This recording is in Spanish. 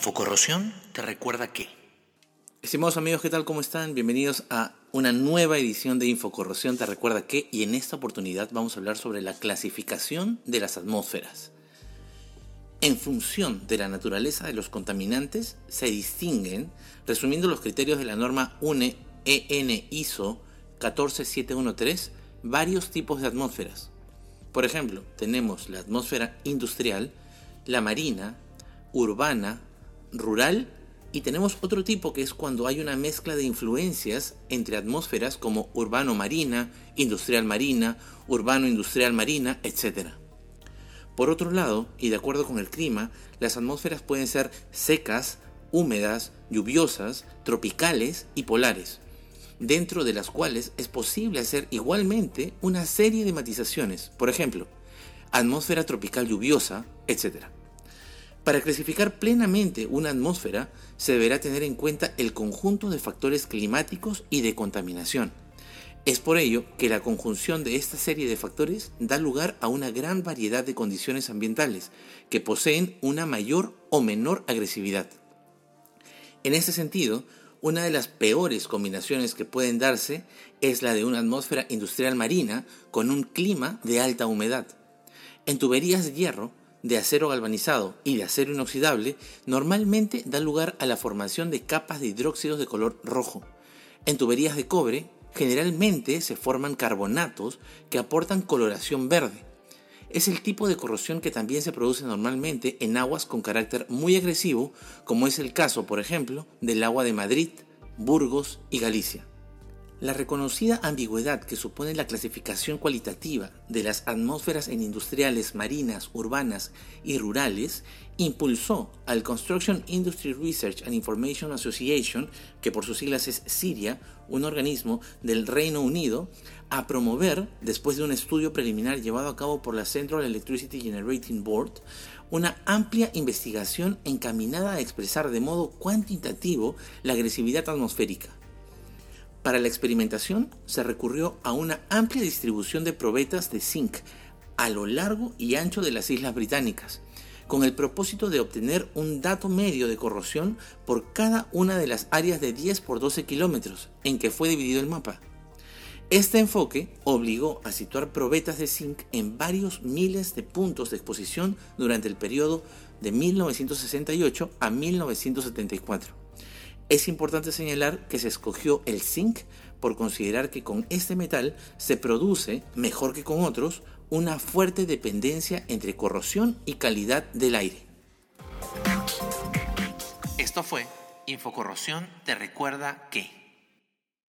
Infocorrosión te recuerda que... Estimados amigos, ¿qué tal? ¿Cómo están? Bienvenidos a una nueva edición de Infocorrosión te recuerda que y en esta oportunidad vamos a hablar sobre la clasificación de las atmósferas. En función de la naturaleza de los contaminantes se distinguen, resumiendo los criterios de la norma UNE EN ISO 14713, varios tipos de atmósferas. Por ejemplo, tenemos la atmósfera industrial, la marina, urbana, rural y tenemos otro tipo que es cuando hay una mezcla de influencias entre atmósferas como urbano-marina, industrial-marina, urbano-industrial-marina, etc. Por otro lado, y de acuerdo con el clima, las atmósferas pueden ser secas, húmedas, lluviosas, tropicales y polares, dentro de las cuales es posible hacer igualmente una serie de matizaciones, por ejemplo, atmósfera tropical lluviosa, etc. Para clasificar plenamente una atmósfera se deberá tener en cuenta el conjunto de factores climáticos y de contaminación. Es por ello que la conjunción de esta serie de factores da lugar a una gran variedad de condiciones ambientales que poseen una mayor o menor agresividad. En este sentido, una de las peores combinaciones que pueden darse es la de una atmósfera industrial marina con un clima de alta humedad. En tuberías de hierro, de acero galvanizado y de acero inoxidable normalmente da lugar a la formación de capas de hidróxidos de color rojo. En tuberías de cobre generalmente se forman carbonatos que aportan coloración verde. Es el tipo de corrosión que también se produce normalmente en aguas con carácter muy agresivo, como es el caso, por ejemplo, del agua de Madrid, Burgos y Galicia. La reconocida ambigüedad que supone la clasificación cualitativa de las atmósferas en industriales, marinas, urbanas y rurales impulsó al Construction Industry Research and Information Association, que por sus siglas es CIRIA, un organismo del Reino Unido, a promover, después de un estudio preliminar llevado a cabo por la Central Electricity Generating Board, una amplia investigación encaminada a expresar de modo cuantitativo la agresividad atmosférica para la experimentación se recurrió a una amplia distribución de probetas de zinc a lo largo y ancho de las Islas Británicas, con el propósito de obtener un dato medio de corrosión por cada una de las áreas de 10 por 12 kilómetros en que fue dividido el mapa. Este enfoque obligó a situar probetas de zinc en varios miles de puntos de exposición durante el periodo de 1968 a 1974. Es importante señalar que se escogió el zinc por considerar que con este metal se produce, mejor que con otros, una fuerte dependencia entre corrosión y calidad del aire. Esto fue Infocorrosión te recuerda que...